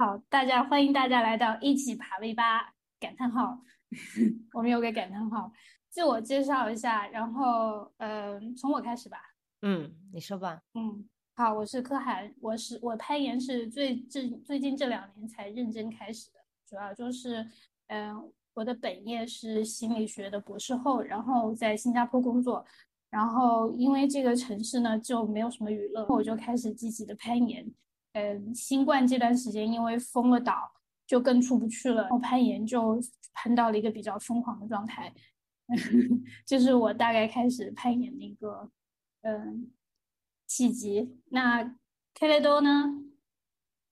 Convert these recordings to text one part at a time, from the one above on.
好，大家欢迎大家来到一起爬 V 八感叹号，我们有个感叹号，自我介绍一下，然后嗯，从我开始吧。嗯，你说吧。嗯，好，我是柯涵，我是我攀岩是最近最近这两年才认真开始的，主要就是嗯，我的本业是心理学的博士后，然后在新加坡工作，然后因为这个城市呢就没有什么娱乐，我就开始积极的攀岩。嗯，新冠这段时间因为封了岛，就更出不去了。然后攀岩就攀到了一个比较疯狂的状态，就是我大概开始攀岩的一个嗯契机。那 k e l d o 呢？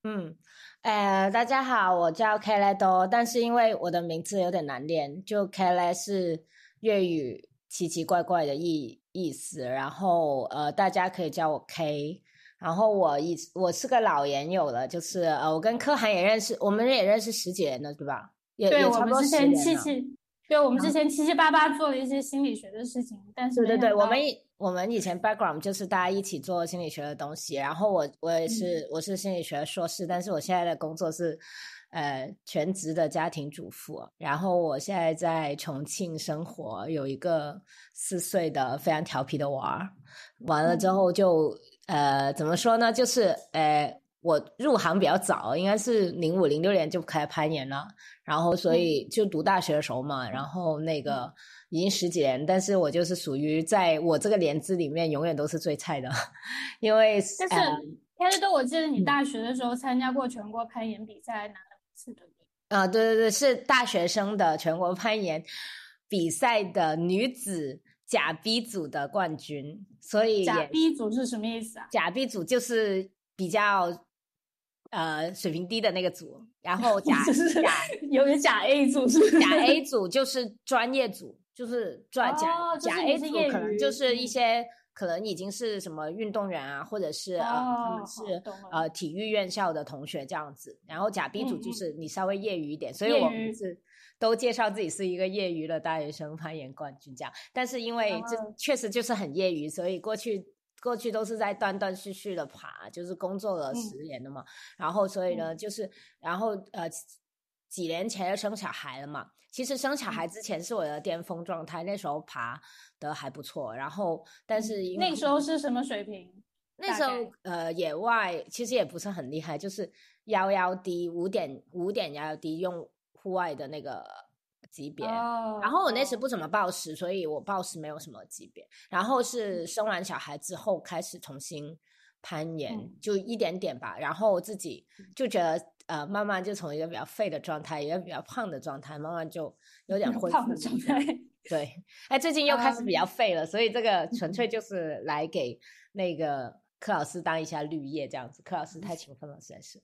嗯，呃，大家好，我叫 Kaleido，，但是因为我的名字有点难念，就 K 雷是粤语奇奇怪怪的意意思，然后呃，大家可以叫我 K。然后我以我是个老研友了，就是呃，我跟柯涵也认识，我们也认识十几年了，对吧？也对，我们之前七七，对，我们之前七七八八做了一些心理学的事情，但是对对对，我们我们以前 background 就是大家一起做心理学的东西，然后我我也是我是心理学硕士，但是我现在的工作是呃全职的家庭主妇，然后我现在在重庆生活，有一个四岁的非常调皮的娃儿，完了之后就。呃，怎么说呢？就是呃，我入行比较早，应该是零五零六年就开始攀岩了，然后所以就读大学的时候嘛，然后那个已经十几年，但是我就是属于在我这个年资里面永远都是最菜的，因为但是但是都我记得你大学的时候参加过全国攀岩比赛，拿啊，对对对，是大学生的全国攀岩比赛的女子。假 B 组的冠军，所以假 B 组是什么意思啊？假 B 组就是比较呃水平低的那个组，然后假假 有个假 A 组是假 A 组就是专业组，就是专假假 A 组可能就是一些可能已经是什么运动员啊，或者是呃他们是呃体育院校的同学这样子，然后甲 B 组就是你稍微业余一点，所以我们是。都介绍自己是一个业余的大学生攀岩冠军，这样。但是因为这确实就是很业余，所以过去过去都是在断断续续的爬，就是工作了十年了嘛。然后所以呢，就是然后呃几年前就生小孩了嘛。其实生小孩之前是我的巅峰状态，那时候爬的还不错。然后但是那时候是什么水平？那时候呃野外其实也不是很厉害，就是幺幺 D 五点五点幺幺 D 用。户外的那个级别，然后我那时不怎么暴食，所以我暴食没有什么级别。然后是生完小孩之后开始重新攀岩，就一点点吧。然后自己就觉得呃，慢慢就从一个比较废的状态，一个比较胖的状态，慢慢就有点 恢复状态。对，哎，最近又开始比较废了，所以这个纯粹就是来给那个柯老师当一下绿叶这样子。柯老师太勤奋了，实在是。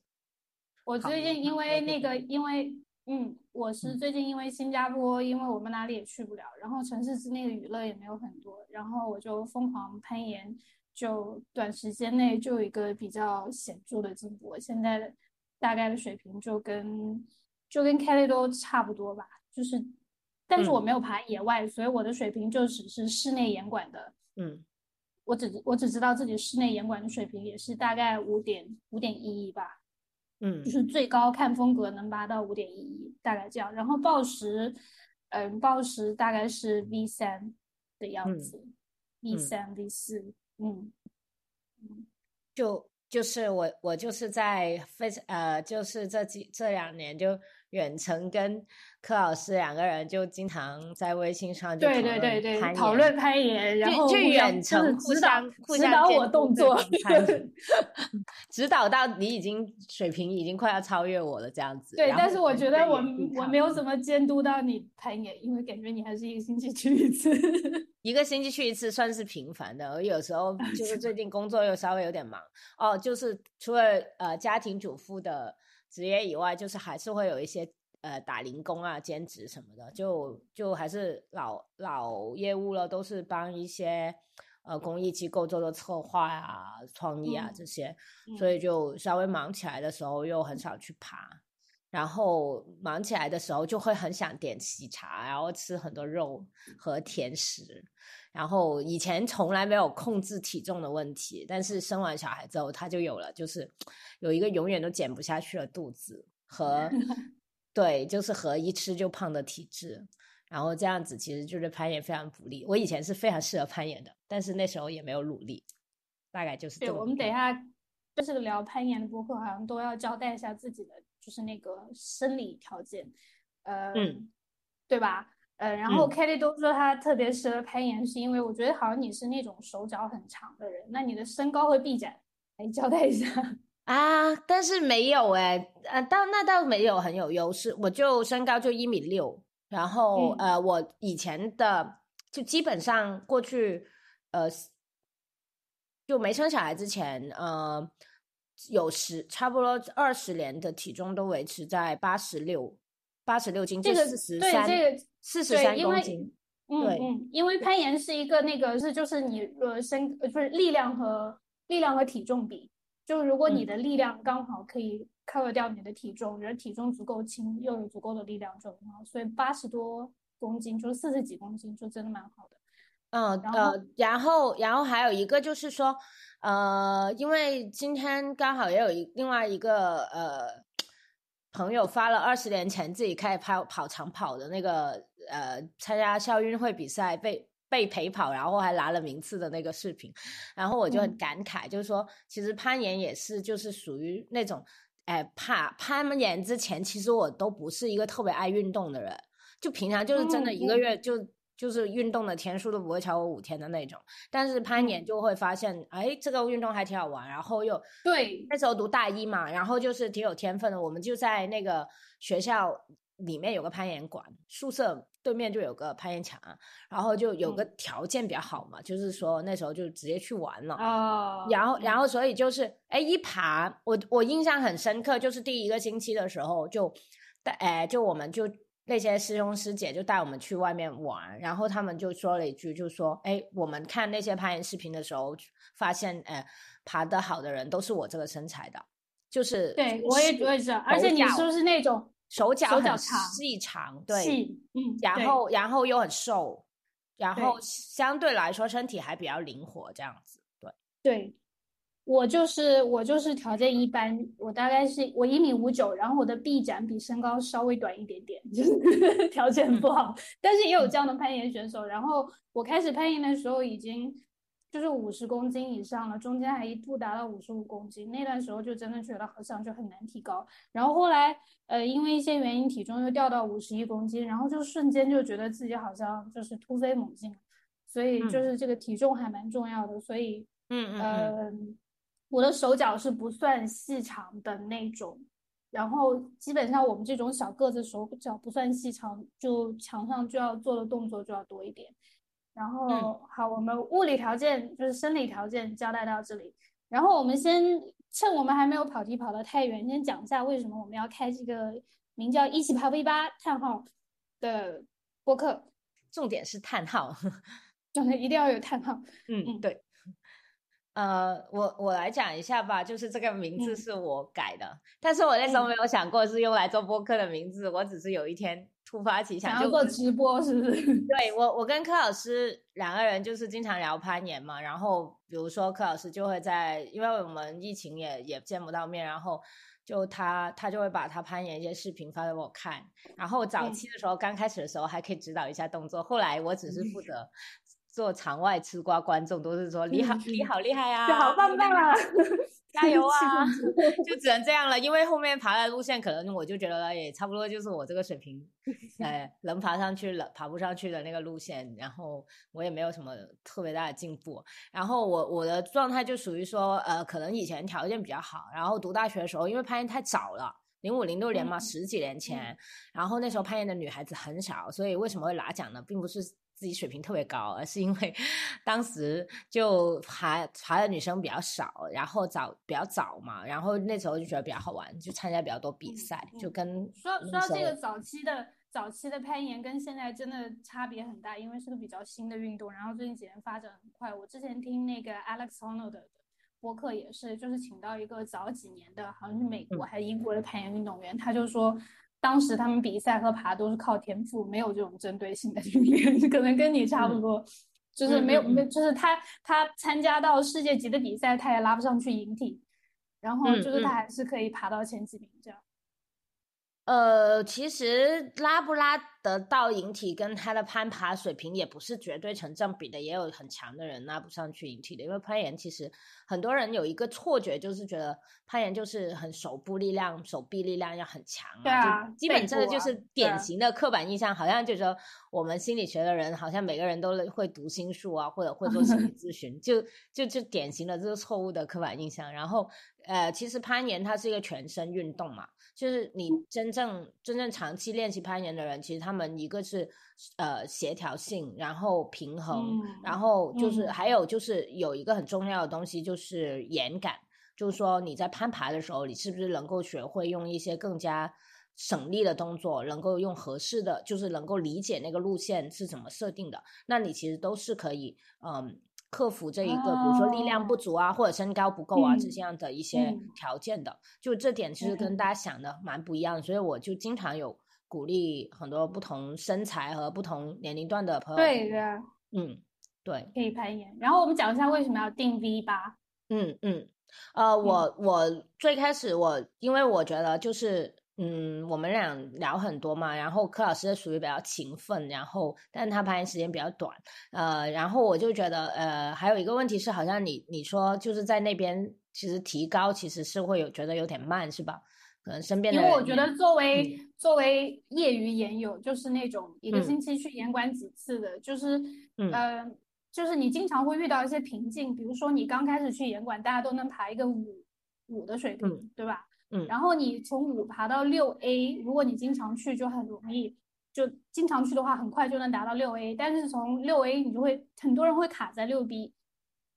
我最近因为那个因为。嗯，我是最近因为新加坡，因为我们哪里也去不了，然后城市之内的娱乐也没有很多，然后我就疯狂攀岩，就短时间内就有一个比较显著的进步。现在大概的水平就跟就跟 Kelly 都差不多吧，就是，但是我没有爬野外，所以我的水平就只是室内严管的。嗯，我只我只知道自己室内严管的水平也是大概五点五点一一吧。嗯，就是最高看风格能拔到五点一一，大概这样。然后报时，嗯，报时大概是 V 三的样子，V 三 V 四，嗯嗯，就就是我我就是在非常呃，就是这几这两年就。远程跟柯老师两个人就经常在微信上就对对对对讨论攀岩，然后就远程互相互相我动作，指导到你已经水平已经快要超越我了这样子。对，但是我觉得我我没有怎么监督到你攀岩，因为感觉你还是一个星期去一次，一个星期去一次算是频繁的。而有时候就是最近工作又稍微有点忙哦，就是除了呃家庭主妇的。职业以外，就是还是会有一些呃打零工啊、兼职什么的，就就还是老老业务了，都是帮一些呃公益机构做做策划啊、创意啊这些，所以就稍微忙起来的时候又很少去爬。然后忙起来的时候就会很想点喜茶，然后吃很多肉和甜食。然后以前从来没有控制体重的问题，但是生完小孩之后他就有了，就是有一个永远都减不下去的肚子和 对，就是和一吃就胖的体质。然后这样子其实就是攀岩非常不利。我以前是非常适合攀岩的，但是那时候也没有努力，大概就是这对。我们等一下就是聊攀岩的播客，好像都要交代一下自己的。就是那个生理条件，呃，对吧？呃，然后 Kelly 都说他特别适合攀岩，是因为我觉得好像你是那种手脚很长的人，那你的身高和臂展来交代一下 啊？但是没有哎，呃，倒那倒没有很有优势，我就身高就一米六，然后呃，我以前的就基本上过去呃，就没生小孩之前，呃。有十差不多二十年的体重都维持在八十六八十六斤，这个四十三，这个四十三公斤。嗯嗯，因为攀岩是一个那个是就是你呃身呃不是力量和力量和体重比，就如果你的力量刚好可以 cover 掉你的体重，人体重足够轻又有足够的力量就很好，所以八十多公斤就是四十几公斤就真的蛮好的。嗯呃，然后然后还有一个就是说。呃，因为今天刚好也有一另外一个呃朋友发了二十年前自己开始跑跑长跑的那个呃参加校运会比赛被被陪跑，然后还拿了名次的那个视频，然后我就很感慨，就是说其实攀岩也是就是属于那种哎怕攀岩之前其实我都不是一个特别爱运动的人，就平常就是真的一个月就。就是运动的天数都不会超过五天的那种，但是攀岩就会发现，哎，这个运动还挺好玩，然后又对那时候读大一嘛，然后就是挺有天分的。我们就在那个学校里面有个攀岩馆，宿舍对面就有个攀岩墙，然后就有个条件比较好嘛，就是说那时候就直接去玩了。哦，然后然后所以就是哎一爬，我我印象很深刻，就是第一个星期的时候就，哎就我们就。那些师兄师姐就带我们去外面玩，然后他们就说了一句，就说：“哎，我们看那些攀岩视频的时候，发现，哎，爬得好的人都是我这个身材的，就是对我也我也是，而且你是不是那种手脚手脚长细长，对，细，嗯，然后然后又很瘦，然后相对来说身体还比较灵活，这样子，对，对。”我就是我就是条件一般，我大概是我一米五九，然后我的臂展比身高稍微短一点点，就是 条件不好。但是也有这样的攀岩选手。然后我开始攀岩的时候已经就是五十公斤以上了，中间还一度达到五十五公斤。那段时候就真的觉得好像就很难提高。然后后来呃因为一些原因体重又掉到五十一公斤，然后就瞬间就觉得自己好像就是突飞猛进。所以就是这个体重还蛮重要的。所以嗯嗯。我的手脚是不算细长的那种，然后基本上我们这种小个子手脚不算细长，就墙上就要做的动作就要多一点。然后好，我们物理条件就是生理条件交代到这里，然后我们先趁我们还没有跑题跑得太远，先讲一下为什么我们要开这个名叫“一起爬 V 八”叹号的播客。重点是叹号，重点一定要有叹号。嗯嗯，对。呃，我我来讲一下吧，就是这个名字是我改的，但是我那时候没有想过是用来做播客的名字，我只是有一天突发奇想，就做直播，是不是？对我，我跟柯老师两个人就是经常聊攀岩嘛，然后比如说柯老师就会在，因为我们疫情也也见不到面，然后就他他就会把他攀岩一些视频发给我看，然后早期的时候刚开始的时候还可以指导一下动作，后来我只是负责。做场外吃瓜，观众都是说 你好，你好厉害啊，好棒棒啊，加油啊，就只能这样了。因为后面爬的路线，可能我就觉得也差不多，就是我这个水平，哎，能爬上去了，爬不上去的那个路线，然后我也没有什么特别大的进步。然后我我的状态就属于说，呃，可能以前条件比较好，然后读大学的时候，因为攀岩太早了，零五零六年嘛，十几年前，然后那时候攀岩的女孩子很少，所以为什么会拿奖呢？并不是。自己水平特别高，而是因为 当时就爬爬的女生比较少，然后早比较早嘛，然后那时候就觉得比较好玩，就参加比较多比赛，就跟说说到这个早期的早期的攀岩跟现在真的差别很大，因为是个比较新的运动，然后最近几年发展很快。我之前听那个 Alex Honnold 的播客也是，就是请到一个早几年的，好像是美国还是英国的攀岩运动员，他就说当时他们比赛和爬都是靠天赋，没有这种针对性的训练，可能跟你差不多，就是没有没，就是他他参加到世界级的比赛，他也拉不上去引体，然后就是他还是可以爬到前几名这样。呃，其实拉不拉得到引体跟他的攀爬水平也不是绝对成正比的，也有很强的人拉不上去引体的。因为攀岩其实很多人有一个错觉，就是觉得攀岩就是很手部力量、手臂力量要很强啊，基本这个就是典型的刻板印象，好像就说我们心理学的人好像每个人都会读心术啊，或者会做心理 咨询，就就就典型的这个错误的刻板印象。然后呃，其实攀岩它是一个全身运动嘛。就是你真正真正长期练习攀岩的人，其实他们一个是呃协调性，然后平衡，然后就是还有就是有一个很重要的东西就是眼感，就是说你在攀爬的时候，你是不是能够学会用一些更加省力的动作，能够用合适的，就是能够理解那个路线是怎么设定的，那你其实都是可以嗯。克服这一个，比如说力量不足啊，或者身高不够啊，这样的一些条件的，就这点其实跟大家想的蛮不一样，所以我就经常有鼓励很多不同身材和不同年龄段的朋友。对的，嗯，对，可以攀岩。然后我们讲一下为什么要定 V 八。嗯嗯，呃，我我最开始我因为我觉得就是。嗯，我们俩聊很多嘛，然后柯老师属于比较勤奋，然后但他攀岩时间比较短，呃，然后我就觉得，呃，还有一个问题是，好像你你说就是在那边，其实提高其实是会有觉得有点慢，是吧？可能身边因为我觉得作为作为业余研友，就是那种一个星期去严管几次的，就是呃，就是你经常会遇到一些瓶颈，比如说你刚开始去严管，大家都能爬一个五五的水平，对吧？嗯，然后你从五爬到六 A，如果你经常去就很容易，就经常去的话，很快就能达到六 A。但是从六 A 你就会很多人会卡在六 B，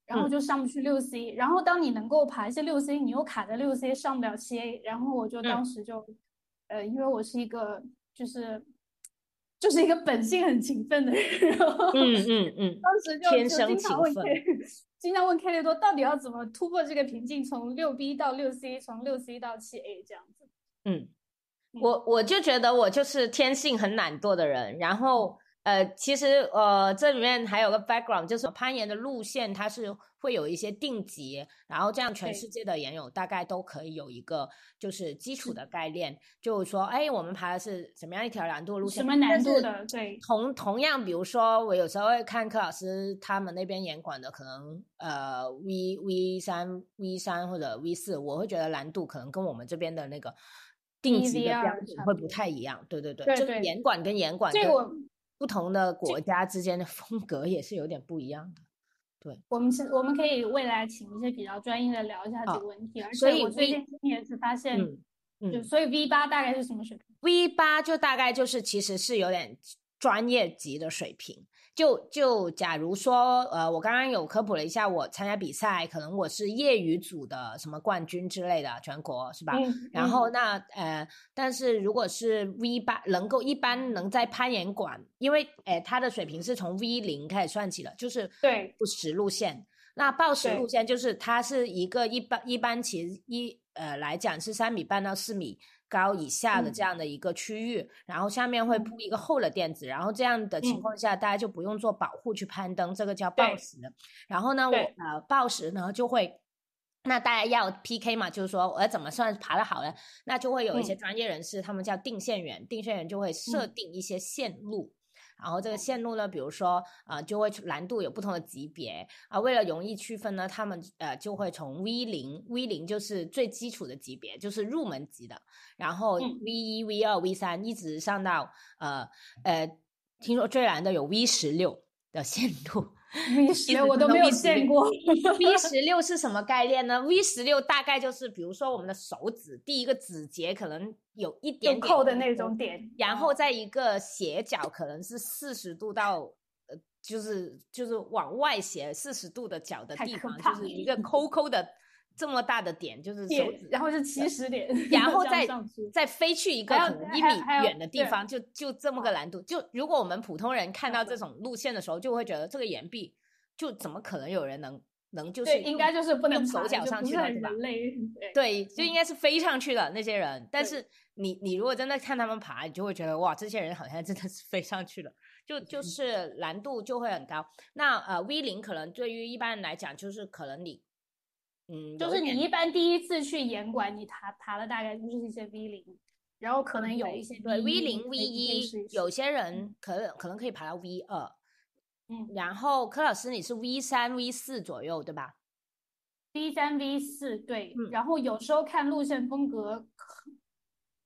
然后就上不去六 C。然后当你能够爬一些六 C，你又卡在六 C 上不了七 A。然后我就当时就，呃，因为我是一个就是就是一个本性很勤奋的人，嗯嗯嗯，当时就天生勤奋。经常问 K 列多到底要怎么突破这个瓶颈，从六 B 到六 C，从六 C 到七 A 这样子。嗯，我我就觉得我就是天性很懒惰的人，然后。呃，其实呃，这里面还有个 background，就是攀岩的路线它是会有一些定级，然后这样全世界的岩友大概都可以有一个就是基础的概念，就是说，哎，我们爬的是什么样一条难度路线？什么难度的？对。同同样，比如说我有时候会看柯老师他们那边岩馆的，可能呃 V V 三 V 三或者 V 四，我会觉得难度可能跟我们这边的那个定级的标准会不太一样。对对对，就是岩馆跟岩馆。这我。不同的国家之间的风格也是有点不一样的，对。我们是我们可以未来请一些比较专业的聊一下这个问题，而且我最近也是发现，嗯就所以 V 八大概是什么水平？V 八就大概就是其实是有点专业级的水平。就就假如说，呃，我刚刚有科普了一下，我参加比赛，可能我是业余组的什么冠军之类的，全国是吧？然后那呃，但是如果是 V 八，能够一般能在攀岩馆，因为诶，他的水平是从 V 零开始算起的，就是对不实路线。那报时路线就是它是一个一般一般其实一呃来讲是三米半到四米。高以下的这样的一个区域，然后下面会铺一个厚的垫子，然后这样的情况下，大家就不用做保护去攀登，这个叫报时。然后呢，我呃报时呢就会，那大家要 PK 嘛，就是说我要怎么算爬的好呢？那就会有一些专业人士，他们叫定线员，定线员就会设定一些线路。然后这个线路呢，比如说啊，就会难度有不同的级别啊。为了容易区分呢，他们呃就会从 V 零，V 零就是最基础的级别，就是入门级的。然后 V 一、V 二、V 三一直上到呃呃，听说最难的有 V 十六的线路。V 十六我都没有见过。V 十六是什么概念呢？V 十六大概就是，比如说我们的手指第一个指节可能有一点扣的那种点，然后在一个斜角可能是四十度到呃，就是就是往外斜四十度的角的地方，就是一个抠抠的这么大的点，就是手指，然后是起始点，然后 再再飞去一个一米远的地方，就就这么个难度。就如果我们普通人看到这种路线的时候，就会觉得这个岩壁就怎么可能有人能能就是应该就是不能手脚上去的，对吧？对 对，就应该是飞上去的那些人。但是你你如果真的看他们爬，你就会觉得哇，这些人好像真的是飞上去了，就就是难度就会很高。那呃，V 零可能对于一般人来讲，就是可能你嗯，就是你一般第一次去严管，你爬爬的大概就是一些 V 零，然后可能有一些对 V 零 V 一，有些人可能可能可以爬到 V 二。嗯，然后柯老师你是 V 三 V 四左右对吧？V 三 V 四对，然后有时候看路线风格，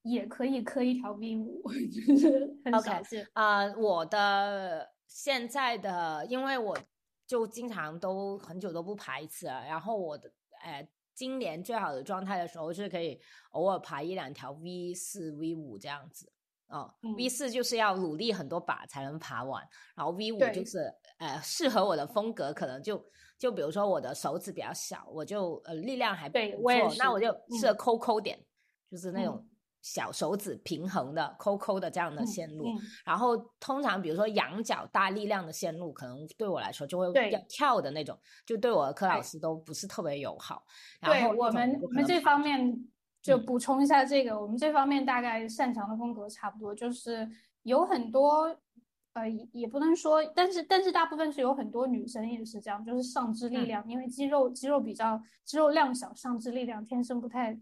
也可以磕一条 V 五，就是很少见。呃，我的现在的，因为我就经常都很久都不爬一次了，然后我的，哎，今年最好的状态的时候是可以偶尔爬一两条 V 四 V 五这样子。哦，V 四就是要努力很多把才能爬完，然后 V 五就是呃适合我的风格，可能就就比如说我的手指比较小，我就呃力量还不错，那我就适合抠抠点，就是那种小手指平衡的抠抠的这样的线路。然后通常比如说仰角大力量的线路，可能对我来说就会要跳的那种，就对我的柯老师都不是特别友好。对我们我们这方面。就补充一下这个，我们这方面大概擅长的风格差不多，就是有很多，呃，也不能说，但是但是大部分是有很多女生也是这样，就是上肢力量，因为肌肉肌肉比较肌肉量小，上肢力量天生不太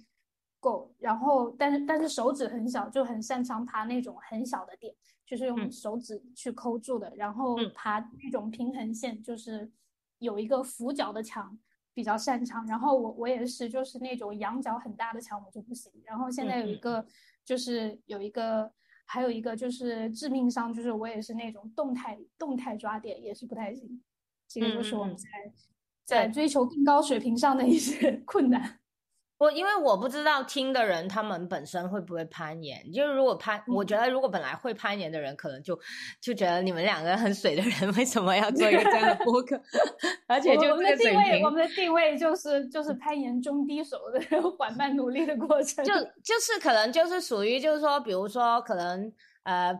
够，然后但是但是手指很小，就很擅长爬那种很小的点，就是用手指去抠住的，然后爬那种平衡线，就是有一个俯角的墙。比较擅长，然后我我也是，就是那种仰角很大的墙我就不行。然后现在有一个，就是有一个，还有一个就是致命伤，就是我也是那种动态动态抓点也是不太行。这个就是我们在在追求更高水平上的一些 困难。我因为我不知道听的人他们本身会不会攀岩，就是如果攀，我觉得如果本来会攀岩的人，可能就就觉得你们两个很水的人为什么要做一个这样的 播客？而且就我们的定位，我们的定位就是就是攀岩中低手的缓慢努力的过程，就就是可能就是属于就是说，比如说可能呃。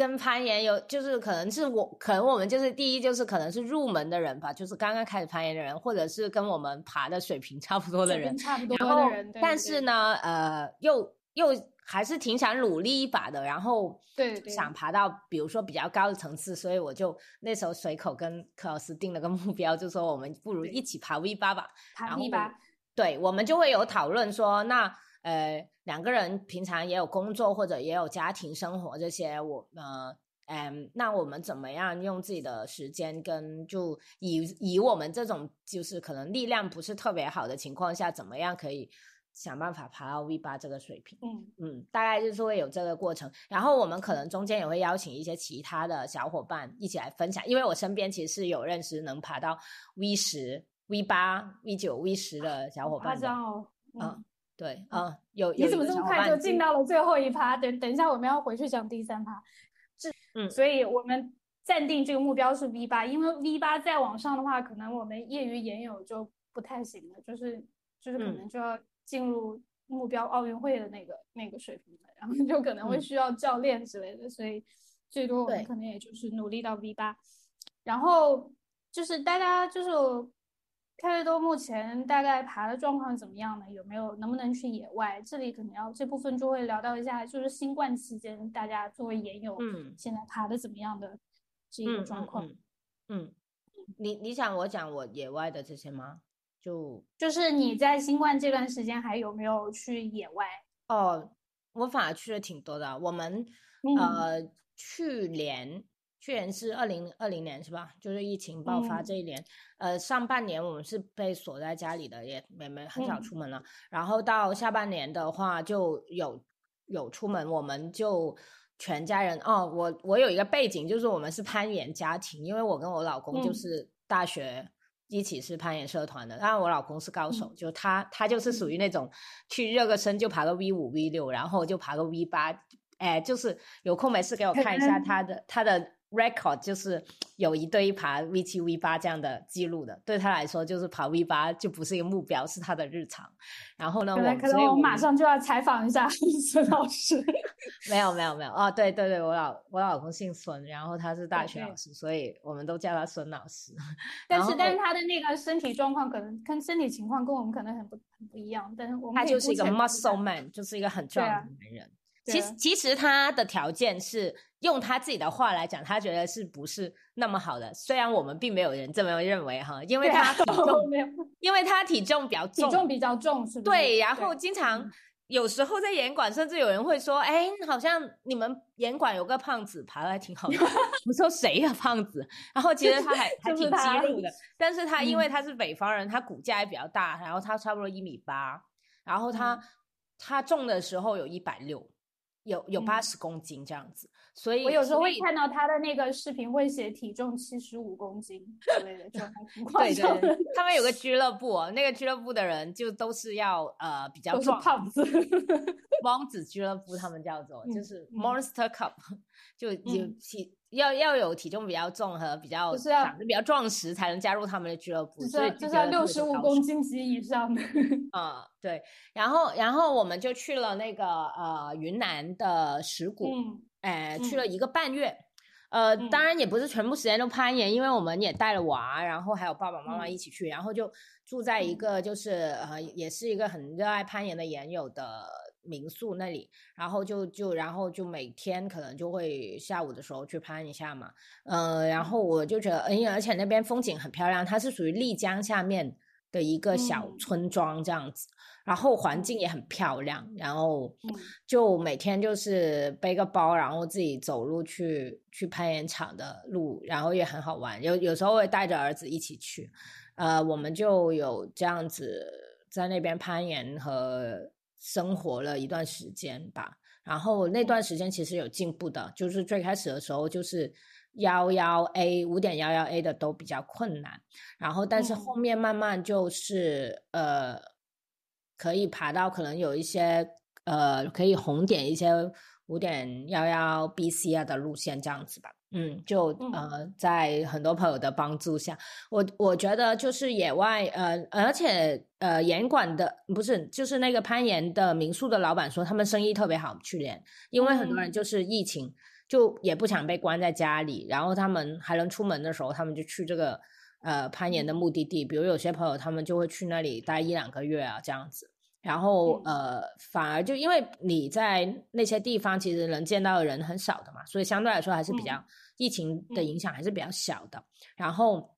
跟攀岩有，就是可能是我，可能我们就是第一，就是可能是入门的人吧，就是刚刚开始攀岩的人，或者是跟我们爬的水平差不多的人，差不多的人。但是呢，呃，又又还是挺想努力一把的，然后对想爬到比如说比较高的层次，所以我就那时候随口跟柯老师定了个 目标，就说我们不如一起爬 V 八吧。爬 V 八，对，我们就会有讨论说那。呃，两个人平常也有工作或者也有家庭生活这些，我呃，嗯，那我们怎么样用自己的时间跟就以以我们这种就是可能力量不是特别好的情况下，怎么样可以想办法爬到 V 八这个水平？嗯嗯，大概就是会有这个过程。然后我们可能中间也会邀请一些其他的小伙伴一起来分享，因为我身边其实是有认识能爬到 V 十、V 八、V 九、V 十的小伙伴。夸张哦，嗯。对，嗯，有你怎么这么快就进到了最后一趴？等等一下，我们要回去讲第三趴。这，嗯，所以我们暂定这个目标是 V 八，因为 V 八再往上的话，可能我们业余研友就不太行了，就是就是可能就要进入目标奥运会的那个那个水平了，然后就可能会需要教练之类的，所以最多我们可能也就是努力到 V 八，然后就是大家就是。开瑞多目前大概爬的状况怎么样呢？有没有能不能去野外？这里可能要这部分就会聊到一下，就是新冠期间大家作为研友，嗯，现在爬的怎么样的这个状况？嗯，你你想我讲我野外的这些吗？就就是你在新冠这段时间还有没有去野外？哦，我反而去了挺多的。我们呃去年。去年是二零二零年是吧？就是疫情爆发这一年，呃，上半年我们是被锁在家里的，也没没很少出门了。然后到下半年的话，就有有出门，我们就全家人哦。我我有一个背景，就是我们是攀岩家庭，因为我跟我老公就是大学一起是攀岩社团的。当然我老公是高手，就他他就是属于那种去热个身就爬个 V 五 V 六，然后就爬个 V 八，哎，就是有空没事给我 看一下他的他的。Record 就是有一对一爬 V 七 V 八这样的记录的，对他来说就是爬 V 八就不是一个目标，是他的日常。然后呢，我可能我马上就要采访一下 孙老师。没有没有没有哦，对对对，我老我老公姓孙，然后他是大学老师，所以我们都叫他孙老师。但是但是他的那个身体状况可能跟身体情况跟我们可能很不很不一样，但是我们他就是一个 muscle man，就是一个很壮的男人。其实其实他的条件是用他自己的话来讲，他觉得是不是那么好的？虽然我们并没有人这么认为哈，因为他体重，因为他体重比较重，体重比较重是对，然后经常有时候在严管，甚至有人会说：“哎，好像你们严管有个胖子爬的还挺好的。”我说：“谁呀，胖子？”然后其实他还 还挺肌肉的，但是他因为他是北方人，他骨架也比较大，然后他差不多一米八，然后他他重的时候有一百六。有有八十公斤这样子，所以我有时候会看到他的那个视频，会写体重七十五公斤之类的，就还 挺夸张的。他们有个俱乐部，那个俱乐部的人就都是要呃比较壮胖子，王子俱乐部他们叫做就是 Monster Cup，就有体。要要有体重比较重和比较长得比较壮实才能加入他们的俱乐部，就是就是要六十五公斤级以上的。啊，对，然后然后我们就去了那个呃云南的石鼓，哎，去了一个半月，呃，当然也不是全部时间都攀岩，因为我们也带了娃，然后还有爸爸妈妈一起去，然后就住在一个就是呃也是一个很热爱攀岩的岩友的。民宿那里，然后就就然后就每天可能就会下午的时候去攀一下嘛，嗯，然后我就觉得，哎呀，而且那边风景很漂亮，它是属于丽江下面的一个小村庄这样子，然后环境也很漂亮，然后就每天就是背个包，然后自己走路去去攀岩场的路，然后也很好玩，有有时候会带着儿子一起去，呃，我们就有这样子在那边攀岩和。生活了一段时间吧，然后那段时间其实有进步的，就是最开始的时候就是幺幺 A 五点幺幺 A 的都比较困难，然后但是后面慢慢就是呃可以爬到可能有一些呃可以红点一些五点幺幺 BC 啊的路线这样子吧。嗯，就呃，在很多朋友的帮助下，我我觉得就是野外呃，而且呃，严管的不是就是那个攀岩的民宿的老板说，他们生意特别好，去年因为很多人就是疫情，就也不想被关在家里，然后他们还能出门的时候，他们就去这个呃攀岩的目的地，比如有些朋友他们就会去那里待一两个月啊，这样子。然后呃，反而就因为你在那些地方，其实能见到的人很少的嘛，所以相对来说还是比较疫情的影响还是比较小的。然后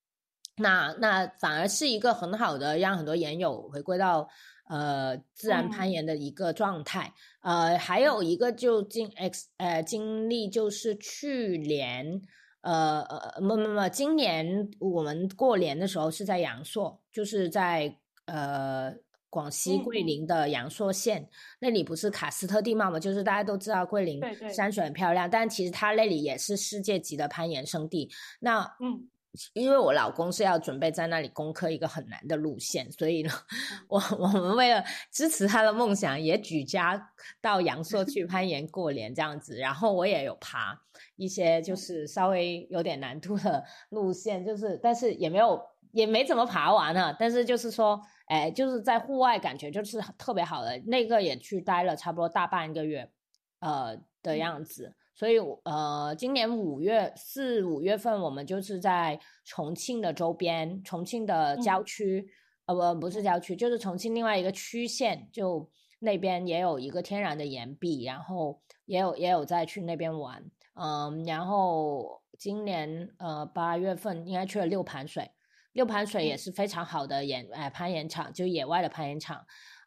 那那反而是一个很好的让很多研友回归到呃自然攀岩的一个状态。呃，还有一个就经 X 呃经历就是去年呃呃不不不，今年我们过年的时候是在阳朔，就是在呃。广西桂林的阳朔县那里不是喀斯特地貌嘛？就是大家都知道桂林山水很漂亮，但其实它那里也是世界级的攀岩圣地。那嗯，因为我老公是要准备在那里攻克一个很难的路线，所以呢，我我们为了支持他的梦想，也举家到阳朔去攀岩过年这样子。然后我也有爬一些就是稍微有点难度的路线，就是但是也没有也没怎么爬完啊。但是就是说。哎，就是在户外，感觉就是特别好的那个，也去待了差不多大半个月，呃的样子。所以呃，今年五月四五月份，我们就是在重庆的周边，重庆的郊区，呃不不是郊区，就是重庆另外一个区县，就那边也有一个天然的岩壁，然后也有也有在去那边玩，嗯，然后今年呃八月份应该去了六盘水。六盘水也是非常好的岩哎攀岩场，就野外的攀岩场，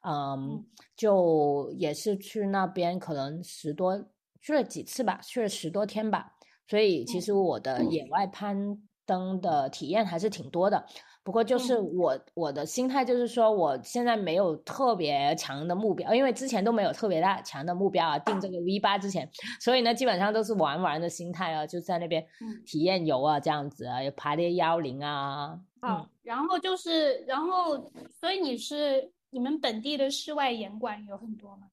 嗯，就也是去那边可能十多去了几次吧，去了十多天吧，所以其实我的野外攀登的体验还是挺多的。不过就是。我我的心态就是说，我现在没有特别强的目标，因为之前都没有特别大强的目标啊，定这个 V 八之前，所以呢，基本上都是玩玩的心态啊，就在那边体验游啊，这样子啊，爬些幺零啊。好，然后就是，然后所以你是你们本地的室外岩馆有很多吗？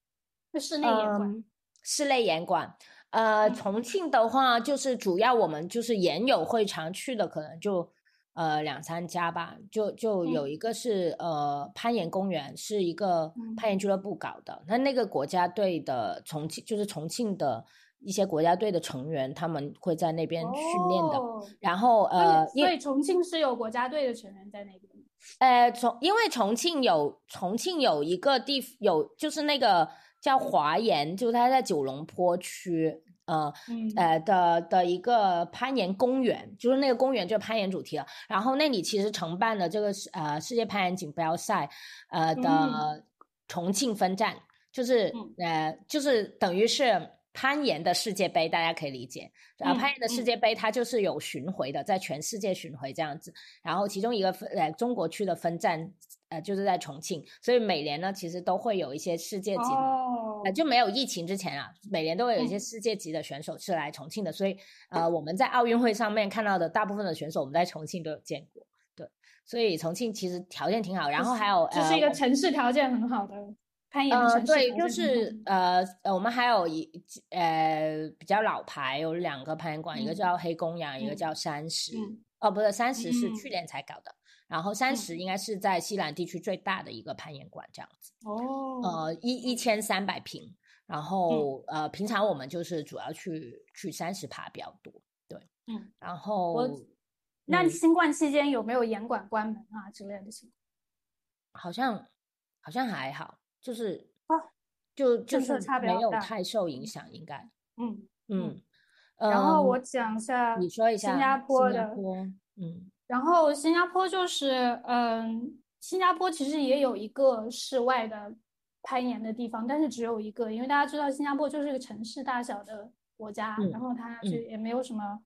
室内岩馆，室内岩馆。呃，重庆的话，就是主要我们就是研友会常去的，可能就呃两三家吧。就就有一个是呃攀岩公园，是一个攀岩俱乐部搞的。那那个国家队的重庆，就是重庆的一些国家队的成员，他们会在那边训练的。然后呃，所以重庆是有国家队的成员在那边。呃，重因为重庆有重庆有一个地有就是那个叫华岩，就是它在九龙坡区，呃呃的的一个攀岩公园，就是那个公园就是攀岩主题了。然后那里其实承办了这个呃世界攀岩锦标赛呃的重庆分站，就是呃就是等于是。攀岩的世界杯，大家可以理解。然后攀岩的世界杯，它就是有巡回的，在全世界巡回这样子。然后其中一个分呃中国区的分站，呃就是在重庆。所以每年呢，其实都会有一些世界级的，呃就没有疫情之前啊，每年都会有一些世界级的选手是来重庆的。所以呃我们在奥运会上面看到的大部分的选手，我们在重庆都有见过。对，所以重庆其实条件挺好。然后还有，这是一个城市条件很好的。攀岩呃，对，就是呃呃，我们还有一呃比较老牌，有两个攀岩馆，一个叫黑公羊，一个叫三十。哦，不是，三十是去年才搞的，然后三十应该是在西南地区最大的一个攀岩馆，这样子。哦。呃，一一千三百平，然后呃，平常我们就是主要去去三十爬比较多，对。嗯。然后，那新冠期间有没有严馆关门啊之类的情况？好像好像还好。就是啊，就就是没有太受影响，应该，嗯嗯。然后我讲一下，你说一下新加坡的，嗯。然后新加坡就是，嗯，新加坡其实也有一个室外的攀岩的地方，但是只有一个，因为大家知道新加坡就是一个城市大小的国家，然后它就也没有什么。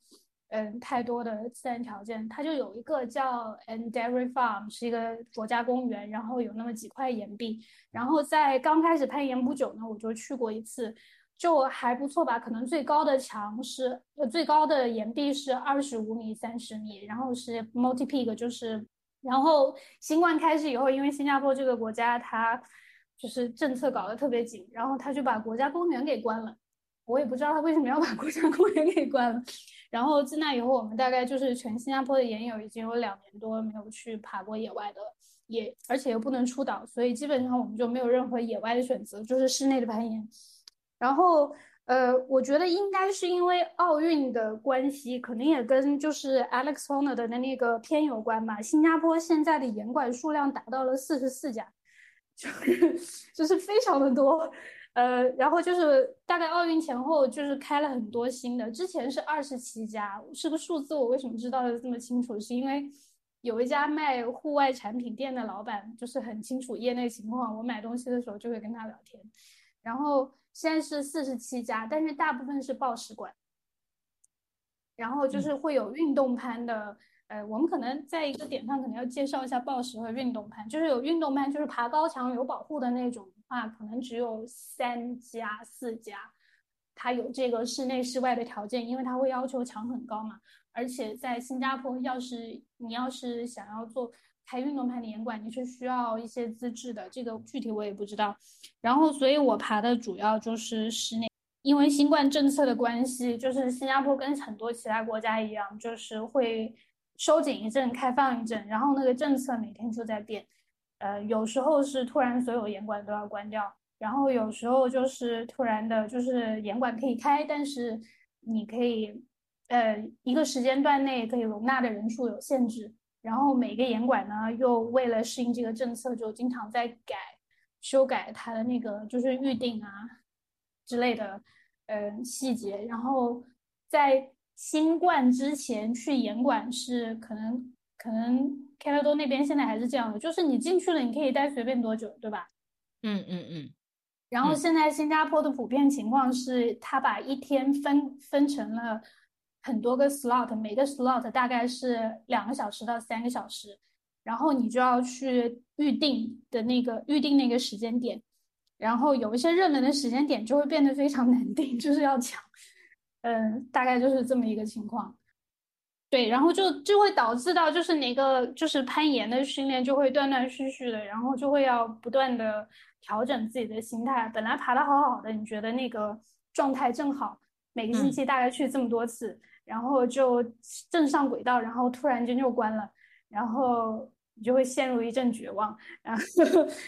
嗯，太多的自然条件，它就有一个叫 Endeavour Farm，是一个国家公园，然后有那么几块岩壁。然后在刚开始攀岩不久呢，我就去过一次，就还不错吧。可能最高的墙是呃最高的岩壁是二十五米、三十米，然后是 multi peak，就是然后新冠开始以后，因为新加坡这个国家它就是政策搞得特别紧，然后他就把国家公园给关了。我也不知道他为什么要把国家公园给关了。然后自那以后，我们大概就是全新加坡的岩友已经有两年多没有去爬过野外的，也而且又不能出岛，所以基本上我们就没有任何野外的选择，就是室内的攀岩。然后，呃，我觉得应该是因为奥运的关系，可能也跟就是 Alex Honnold 的那个片有关吧。新加坡现在的岩馆数量达到了四十四家，就是就是非常的多。呃，然后就是大概奥运前后，就是开了很多新的。之前是二十七家，是个数字。我为什么知道的这么清楚？是因为有一家卖户外产品店的老板，就是很清楚业内情况。我买东西的时候就会跟他聊天。然后现在是四十七家，但是大部分是报时馆。然后就是会有运动攀的。呃，我们可能在一个点上可能要介绍一下报时和运动攀，就是有运动攀，就是爬高墙有保护的那种的。话可能只有三家四家，它有这个室内室外的条件，因为它会要求墙很高嘛。而且在新加坡，要是你要是想要做开运动攀的岩馆，你是需要一些资质的，这个具体我也不知道。然后，所以我爬的主要就是室内，因为新冠政策的关系，就是新加坡跟很多其他国家一样，就是会收紧一阵，开放一阵，然后那个政策每天就在变。呃，有时候是突然所有严管都要关掉，然后有时候就是突然的，就是严管可以开，但是你可以，呃，一个时间段内可以容纳的人数有限制，然后每个严管呢又为了适应这个政策，就经常在改、修改它的那个就是预定啊之类的，呃，细节。然后在新冠之前去严管是可能可能。开乐多那边现在还是这样的，就是你进去了，你可以待随便多久，对吧？嗯嗯嗯。然后现在新加坡的普遍情况是，他把一天分分成了很多个 slot，每个 slot 大概是两个小时到三个小时，然后你就要去预定的那个预定那个时间点，然后有一些热门的时间点就会变得非常 难定，就是要抢。嗯，大概就是这么一个情况。对，然后就就会导致到就是哪个就是攀岩的训练就会断断续续的，然后就会要不断的调整自己的心态。本来爬的好好的，你觉得那个状态正好，每个星期大概去这么多次，然后就正上轨道，然后突然间就关了，然后你就会陷入一阵绝望，然后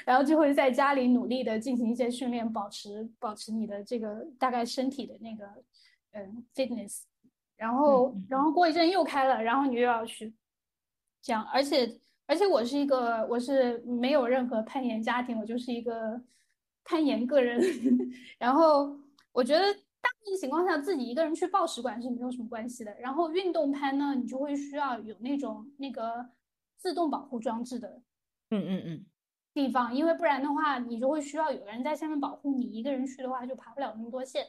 然后就会在家里努力的进行一些训练，保持保持你的这个大概身体的那个嗯 fitness，然后然后过一阵又开了，然后你又要去这样，而且而且我是一个我是没有任何攀岩家庭，我就是一个攀岩个人，然后我觉得。大部分情况下，自己一个人去报使馆是没有什么关系的。然后运动攀呢，你就会需要有那种那个自动保护装置的，嗯嗯嗯，地方，因为不然的话，你就会需要有人在下面保护你。一个人去的话，就爬不了那么多线。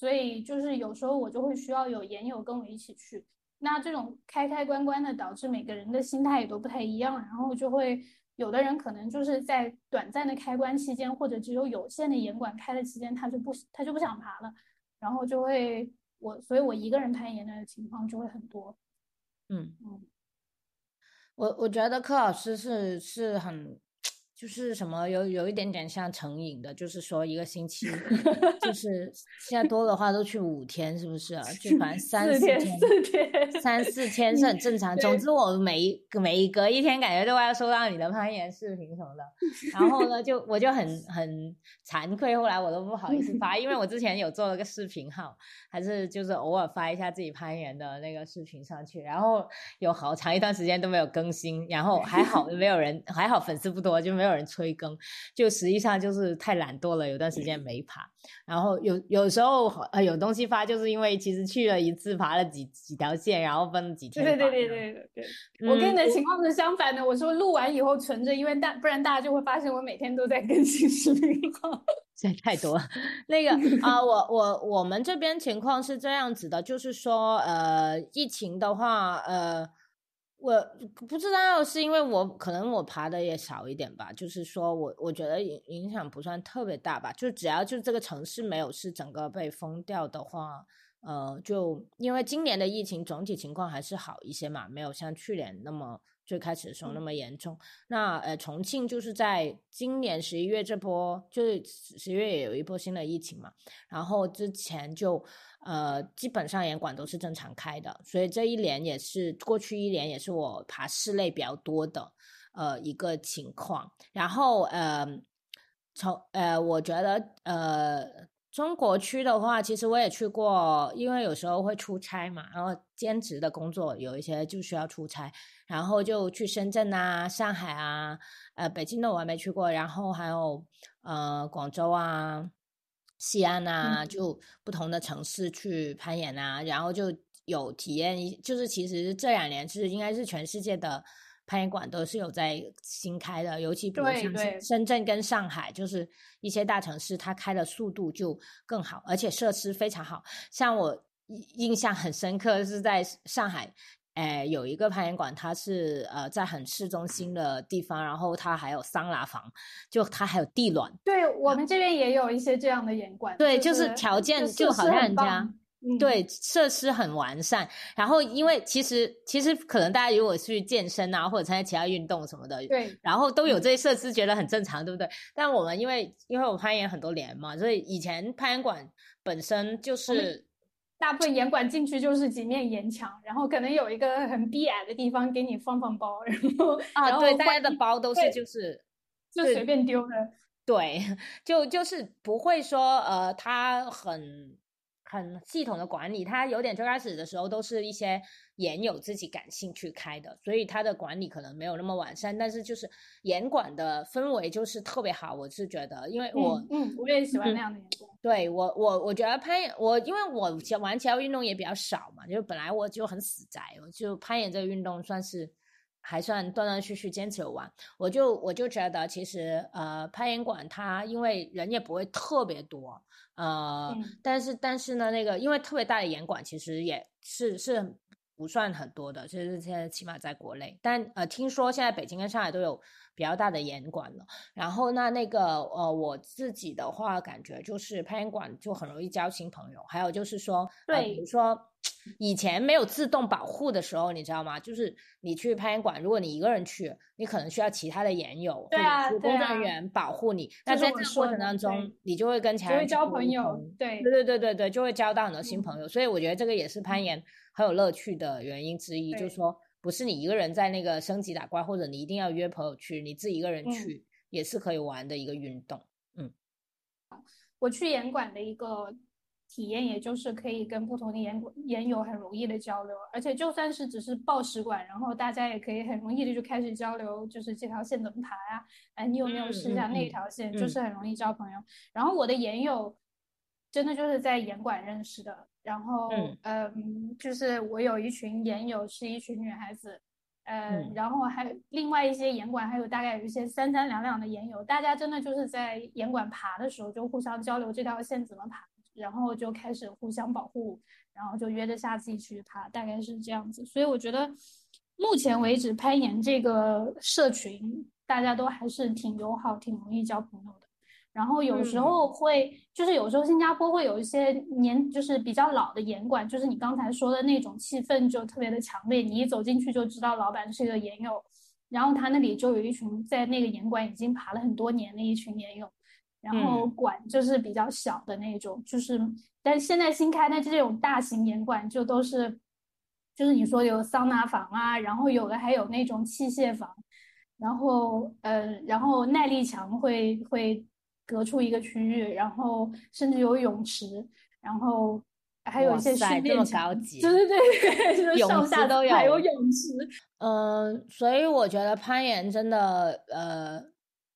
所以就是有时候我就会需要有研友跟我一起去。那这种开开关关的，导致每个人的心态也都不太一样，然后就会有的人可能就是在短暂的开关期间，或者只有有限的严管开的期间，他就不他就不想爬了。然后就会我，所以我一个人攀岩的情况就会很多。嗯嗯，我我觉得柯老师是是很。就是什么有有一点点像成瘾的，就是说一个星期，就是现在多的话都去五天，是不是啊？就反正三四天，四天，三四天是很正常。总之我每一每隔一天感觉都要收到你的攀岩视频什么的，然后呢就我就很很惭愧，后来我都不好意思发，因为我之前有做了个视频号，还是就是偶尔发一下自己攀岩的那个视频上去，然后有好长一段时间都没有更新，然后还好没有人，还好粉丝不多，就没有。有人催更，就实际上就是太懒惰了，有段时间没爬。然后有有时候呃有东西发，就是因为其实去了一次，爬了几几条线，然后分了几天。对对对对对对。我跟你的情况是相反的，我说录完以后存着，因为大不然大家就会发现我每天都在更新视频号。这太多了。那个啊，我我我们这边情况是这样子的，就是说呃疫情的话呃。我不知道是因为我可能我爬的也少一点吧，就是说我我觉得影影响不算特别大吧，就只要就这个城市没有是整个被封掉的话，呃，就因为今年的疫情总体情况还是好一些嘛，没有像去年那么最开始的时候那么严重。那呃，重庆就是在今年十一月这波，就是十月也有一波新的疫情嘛，然后之前就。呃，基本上严管都是正常开的，所以这一年也是过去一年也是我爬室内比较多的呃一个情况。然后呃，从呃，我觉得呃，中国区的话，其实我也去过，因为有时候会出差嘛，然后兼职的工作有一些就需要出差，然后就去深圳啊、上海啊、呃，北京的我还没去过，然后还有呃广州啊。西安呐，就不同的城市去攀岩啊，然后就有体验。就是其实这两年是应该是全世界的攀岩馆都是有在新开的，尤其比如像深圳跟上海，就是一些大城市，它开的速度就更好，而且设施非常好。像我印象很深刻是在上海。哎，有一个攀岩馆，它是呃在很市中心的地方，然后它还有桑拿房，就它还有地暖。对我们这边也有一些这样的岩馆。对，就是条件就好像人家，对设施很完善。然后因为其实其实可能大家如果去健身啊，或者参加其他运动什么的，对，然后都有这些设施，觉得很正常，对不对？但我们因为因为我攀岩很多年嘛，所以以前攀岩馆本身就是。大部分岩馆进去就是几面岩墙，然后可能有一个很低矮的地方给你放放包，然后啊，对，大家的包都是就是就随便丢的，对，就就是不会说呃，他很。很系统的管理，它有点最开始的时候都是一些研友自己感兴趣开的，所以它的管理可能没有那么完善。但是就是严管的氛围就是特别好，我是觉得，因为我嗯，我也喜欢那样的严管。对我我我觉得攀岩，我因为我玩其他运动也比较少嘛，就本来我就很死宅，我就攀岩这个运动算是还算断断续续坚持玩。我就我就觉得其实呃攀岩馆它因为人也不会特别多。呃，但是但是呢，那个因为特别大的岩馆其实也是是不算很多的，就是现在起码在国内。但呃，听说现在北京跟上海都有比较大的严管了。然后那那个呃，我自己的话感觉就是攀岩馆就很容易交新朋友。还有就是说，对，比如说以前没有自动保护的时候，你知道吗？就是你去攀岩馆，如果你一个人去，你可能需要其他的岩友或者是工作人员保护你。那在这个过程当中，你就会跟其他人交朋友。对对对对对对，就会交到很多新朋友。所以我觉得这个也是攀岩很有乐趣的原因之一，就是说不是你一个人在那个升级打怪，或者你一定要约朋友去，你自己一个人去也是可以玩的一个运动。嗯，我去岩馆的一个。体验也就是可以跟不同的研研友很容易的交流，而且就算是只是报使馆，然后大家也可以很容易的就开始交流，就是这条线怎么爬呀？哎，你有没有试一下那条线？就是很容易交朋友。然后我的研友真的就是在严管认识的，然后嗯，就是我有一群研友是一群女孩子，嗯，然后还另外一些严管还有大概有一些三三两两的研友，大家真的就是在严管爬的时候就互相交流这条线怎么爬。然后就开始互相保护，然后就约着下次一起去爬，大概是这样子。所以我觉得，目前为止攀岩这个社群，大家都还是挺友好、挺容易交朋友的。然后有时候会，就是有时候新加坡会有一些年，就是比较老的岩馆，就是你刚才说的那种气氛就特别的强烈，你一走进去就知道老板是一个岩友，然后他那里就有一群在那个岩馆已经爬了很多年的一群岩友。然后馆就是比较小的那种，就是，但是现在新开的这种大型岩馆就都是，就是你说有桑拿房啊，然后有的还有那种器械房，然后呃，然后耐力墙会会隔出一个区域，然后甚至有泳池，然后还有一些训练场，对对对，就 是上下都有，还有泳池。嗯，所以我觉得攀岩真的呃。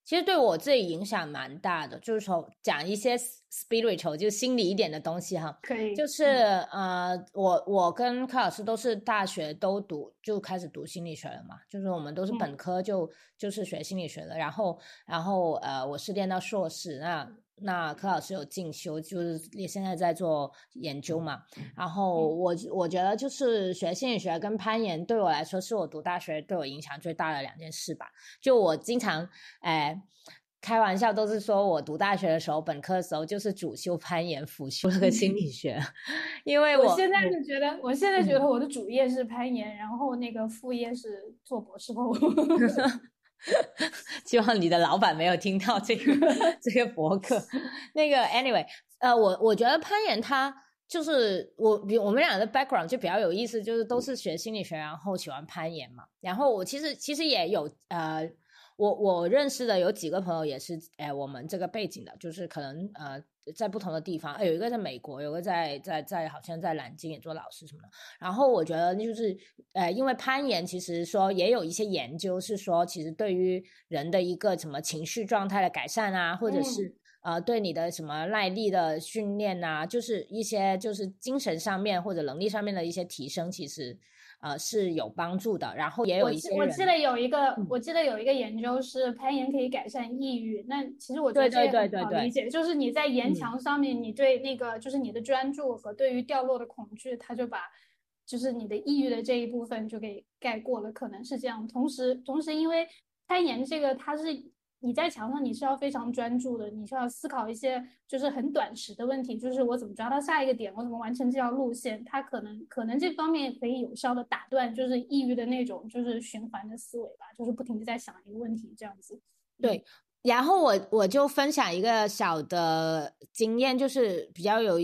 其实对我自己影响蛮大的，就是从讲一些 spiritual 就心理一点的东西哈。可以。就是呃，我我跟柯老师都是大学都读就开始读心理学了嘛，就是我们都是本科就就是学心理学的，然后然后呃，我是念到硕士那。那柯老师有进修，就是也现在在做研究嘛。然后我我觉得就是学心理学跟攀岩对我来说，是我读大学对我影响最大的两件事吧。就我经常哎开玩笑，都是说我读大学的时候，本科的时候就是主修攀岩，辅修那个心理学。因为我现在就觉得，我现在觉得我的主业是攀岩，然后那个副业是做博士后。希望你的老板没有听到这个 这个博客。那个，anyway，呃，我我觉得攀岩它就是我比我们俩的 background 就比较有意思，就是都是学心理学，然后喜欢攀岩嘛。然后我其实其实也有呃。我我认识的有几个朋友也是，哎，我们这个背景的，就是可能呃，在不同的地方，有一个在美国，有个在在在好像在南京也做老师什么的。然后我觉得就是，呃，因为攀岩其实说也有一些研究是说，其实对于人的一个什么情绪状态的改善啊，或者是呃对你的什么耐力的训练啊，就是一些就是精神上面或者能力上面的一些提升，其实。呃，是有帮助的，然后也有一些。我记得有一个，我记得有一个研究是攀岩可以改善抑郁。那其实我觉得这个很好理解，就是你在岩墙上面，你对那个就是你的专注和对于掉落的恐惧，它就把就是你的抑郁的这一部分就给盖过了，可能是这样。同时，同时因为攀岩这个它是。你在墙上，你是要非常专注的，你是要思考一些就是很短时的问题，就是我怎么抓到下一个点，我怎么完成这条路线，它可能可能这方面可以有效的打断就是抑郁的那种就是循环的思维吧，就是不停的在想一个问题这样子。对，然后我我就分享一个小的经验，就是比较有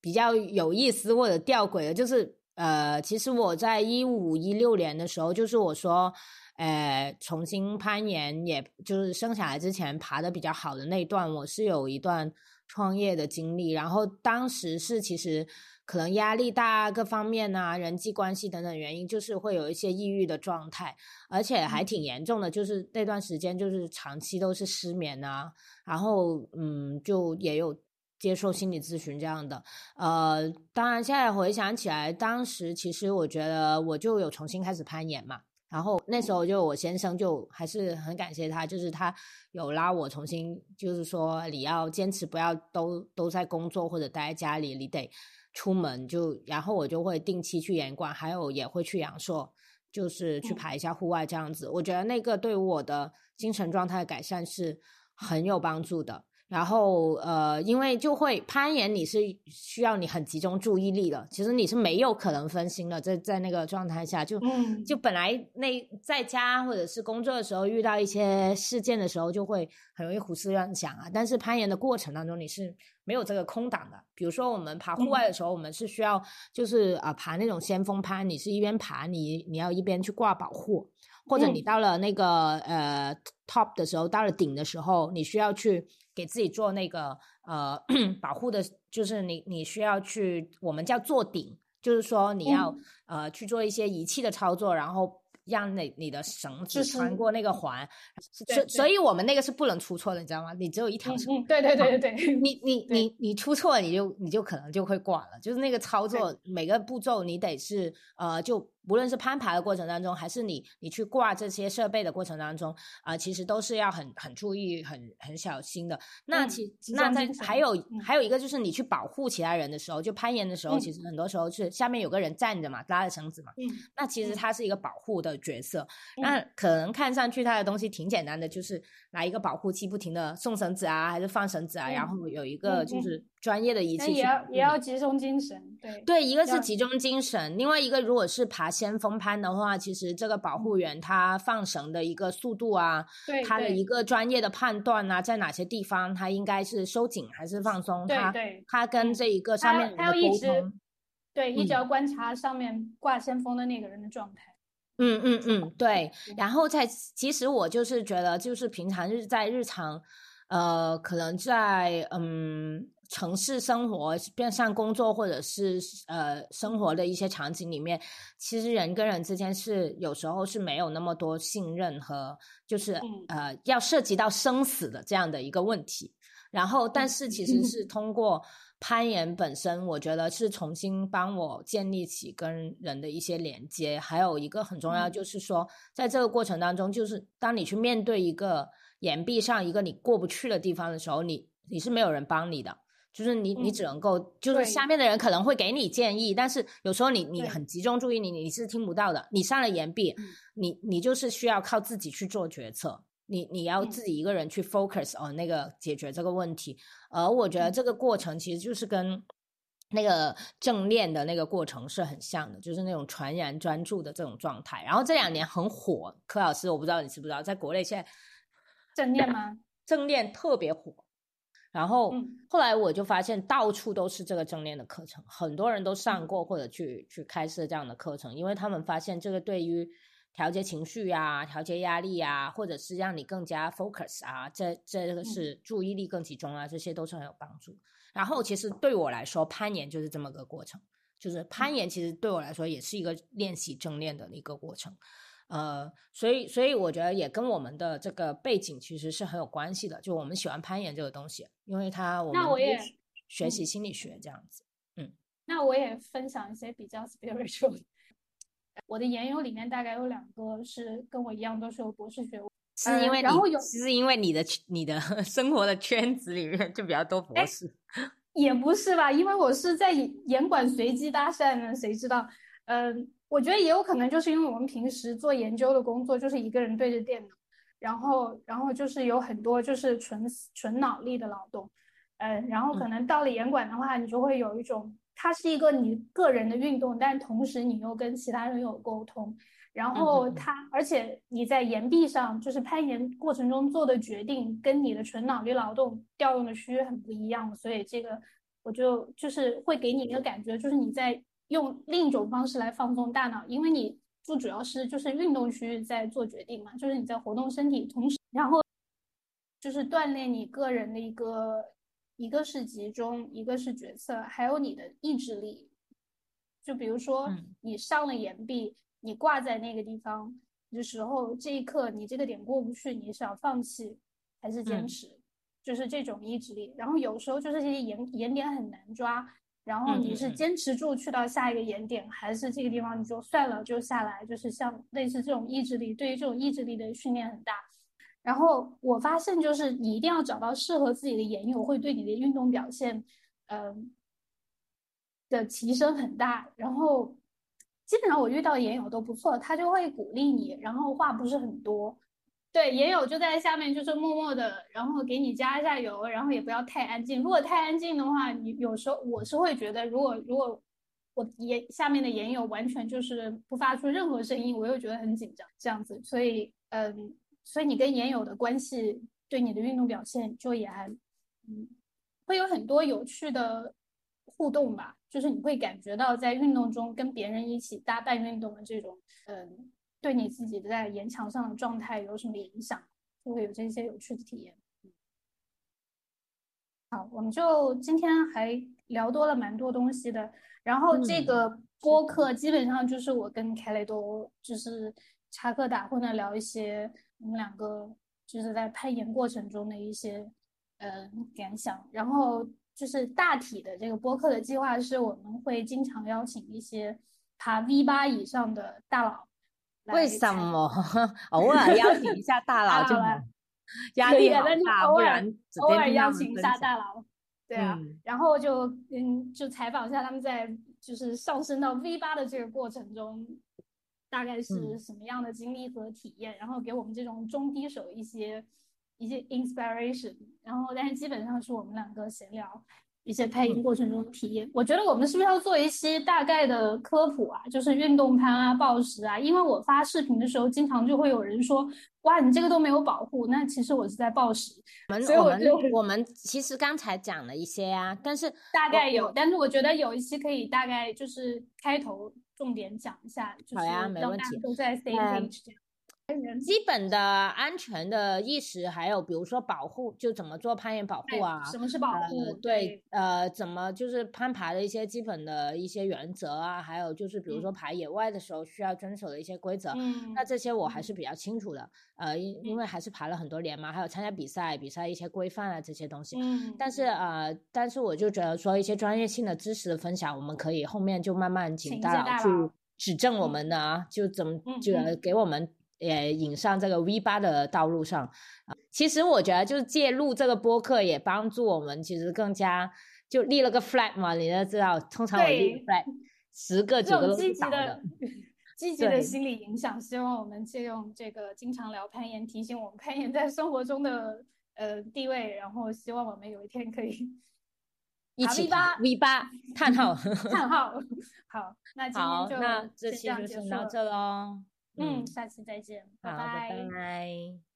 比较有意思或者吊诡的，就是呃，其实我在一五一六年的时候，就是我说。呃，重新攀岩，也就是生下来之前爬的比较好的那段，我是有一段创业的经历。然后当时是其实可能压力大，各方面啊，人际关系等等原因，就是会有一些抑郁的状态，而且还挺严重的。就是那段时间，就是长期都是失眠啊，然后嗯，就也有接受心理咨询这样的。呃，当然现在回想起来，当时其实我觉得我就有重新开始攀岩嘛。然后那时候就我先生就还是很感谢他，就是他有拉我重新，就是说你要坚持不要都都在工作或者待在家里，你得出门就，然后我就会定期去严管，还有也会去阳朔，就是去爬一下户外这样子。我觉得那个对我的精神状态改善是很有帮助的。然后呃，因为就会攀岩，你是需要你很集中注意力的，其实你是没有可能分心的，在在那个状态下，就就本来那在家或者是工作的时候遇到一些事件的时候，就会很容易胡思乱想啊。但是攀岩的过程当中，你是没有这个空档的。比如说我们爬户外的时候，我们是需要就是啊爬那种先锋攀，你是一边爬，你你要一边去挂保护。或者你到了那个呃 top 的时候，到了顶的时候，你需要去给自己做那个呃保护的，就是你你需要去我们叫做顶，就是说你要呃去做一些仪器的操作，然后。让你你的绳子穿过那个环，所所以，我们那个是不能出错的，你知道吗？你只有一条绳。对对对对对。你你你你出错，你就你就可能就会挂了。就是那个操作每个步骤，你得是呃，就无论是攀爬的过程当中，还是你你去挂这些设备的过程当中啊，其实都是要很很注意、很很小心的。那其那在还有还有一个就是你去保护其他人的时候，就攀岩的时候，其实很多时候是下面有个人站着嘛，拉着绳子嘛。嗯。那其实它是一个保护的。角色，那可能看上去他的东西挺简单的，就是拿一个保护器不停的送绳子啊，还是放绳子啊，然后有一个就是专业的仪器。也要也要集中精神，对对，一个是集中精神，另外一个如果是爬先锋攀的话，其实这个保护员他放绳的一个速度啊，他的一个专业的判断啊，在哪些地方他应该是收紧还是放松，他他跟这一个上面他要一直对一直要观察上面挂先锋的那个人的状态。嗯嗯嗯，对，然后在其实我就是觉得，就是平常日在日常，呃，可能在嗯城市生活，边上工作或者是呃生活的一些场景里面，其实人跟人之间是有时候是没有那么多信任和就是呃要涉及到生死的这样的一个问题。然后，但是其实是通过。攀岩本身，我觉得是重新帮我建立起跟人的一些连接。还有一个很重要，就是说，在这个过程当中，就是当你去面对一个岩壁上一个你过不去的地方的时候，你你是没有人帮你的，就是你你只能够，就是下面的人可能会给你建议，但是有时候你你很集中注意，你你是听不到的。你上了岩壁，你你就是需要靠自己去做决策。你你要自己一个人去 focus on 那个解决这个问题，而我觉得这个过程其实就是跟那个正念的那个过程是很像的，就是那种全然专注的这种状态。然后这两年很火，柯老师，我不知道你知不知道，在国内现在正念吗？正念特别火。然后后来我就发现到处都是这个正念的课程，很多人都上过或者去去开设这样的课程，因为他们发现这个对于。调节情绪啊，调节压力啊，或者是让你更加 focus 啊，这这个是注意力更集中啊，这些都是很有帮助。然后其实对我来说，攀岩就是这么个过程，就是攀岩其实对我来说也是一个练习正念的一个过程。呃，所以所以我觉得也跟我们的这个背景其实是很有关系的，就我们喜欢攀岩这个东西，因为它我们学习心理学这样子。嗯，那我也分享一些比较 spiritual。我的研友里面大概有两个是跟我一样都是有博士学位，是因为然后有是因为你的你的 生活的圈子里面就比较多博士，也不是吧？因为我是在严管随机搭讪呢，谁知道？嗯，我觉得也有可能就是因为我们平时做研究的工作就是一个人对着电脑，然后然后就是有很多就是纯纯脑力的劳动，嗯，然后可能到了严管的话，你就会有一种。它是一个你个人的运动，但同时你又跟其他人有沟通，然后它，而且你在岩壁上，就是攀岩过程中做的决定，跟你的纯脑力劳动调用的区域很不一样，所以这个我就就是会给你一个感觉，就是你在用另一种方式来放松大脑，因为你不主要是就是运动区域在做决定嘛，就是你在活动身体，同时然后就是锻炼你个人的一个。一个是集中，一个是决策，还有你的意志力。就比如说，你上了岩壁，你挂在那个地方的时候，这一刻你这个点过不去，你是要放弃还是坚持？就是这种意志力。然后有时候就是这些岩岩点很难抓，然后你是坚持住去到下一个岩点，还是这个地方你就算了就下来？就是像类似这种意志力，对于这种意志力的训练很大。然后我发现，就是你一定要找到适合自己的研友，会对你的运动表现，嗯，的提升很大。然后基本上我遇到的研友都不错，他就会鼓励你，然后话不是很多，对，也有就在下面，就是默默的，然后给你加一下油，然后也不要太安静。如果太安静的话，你有时候我是会觉得，如果如果我眼下面的眼友完全就是不发出任何声音，我又觉得很紧张，这样子。所以，嗯，所以你跟研友的关系对你的运动表现就也还，嗯，会有很多有趣的互动吧。就是你会感觉到在运动中跟别人一起搭伴运动的这种，嗯。对你自己在延长上的状态有什么影响？就会有这些有趣的体验。好，我们就今天还聊多了蛮多东西的。然后这个播客基本上就是我跟凯雷都就是插科打诨的聊一些我们两个就是在攀岩过程中的一些呃感想。然后就是大体的这个播客的计划是我们会经常邀请一些爬 V 八以上的大佬。为什么 偶尔 邀请一下大佬就 压力好大？不然偶尔邀请一下大佬，对啊，然后就嗯，就采访一下他们在就是上升到 V 八的这个过程中，大概是什么样的经历和体验，然后给我们这种中低手一些一些 inspiration，然后但是基本上是我们两个闲聊。一些配音过程中的体验，我觉得我们是不是要做一些大概的科普啊？就是运动攀啊、暴食啊，因为我发视频的时候，经常就会有人说：“哇，你这个都没有保护。”那其实我是在暴食。我们我们我们其实刚才讲了一些啊，但是 大概有，但是我觉得有一些可以大概就是开头重点讲一下，就是让大家，都在 same page 这样。基本的安全的意识，还有比如说保护，就怎么做攀岩保护啊？什么是保护？对，呃，怎么就是攀爬的一些基本的一些原则啊？还有就是比如说爬野外的时候需要遵守的一些规则。嗯，那这些我还是比较清楚的。呃，因因为还是爬了很多年嘛，还有参加比赛，比赛一些规范啊这些东西。嗯，但是呃，但是我就觉得说一些专业性的知识的分享，我们可以后面就慢慢请大佬去指正我们的啊，就怎么就给我们。也引上这个 V 八的道路上啊，其实我觉得就是借录这个播客也帮助我们，其实更加就立了个 flag 嘛，你都知道，通常我立 flag 十个九个都是倒的。积极的心理影响，希望我们借用这个经常聊攀岩，提醒我们攀岩在生活中的呃地位，然后希望我们有一天可以 一起 V 八 V 八 叹号叹号好，那今天就那这期就先到这喽。嗯，下期再见，拜拜。拜拜。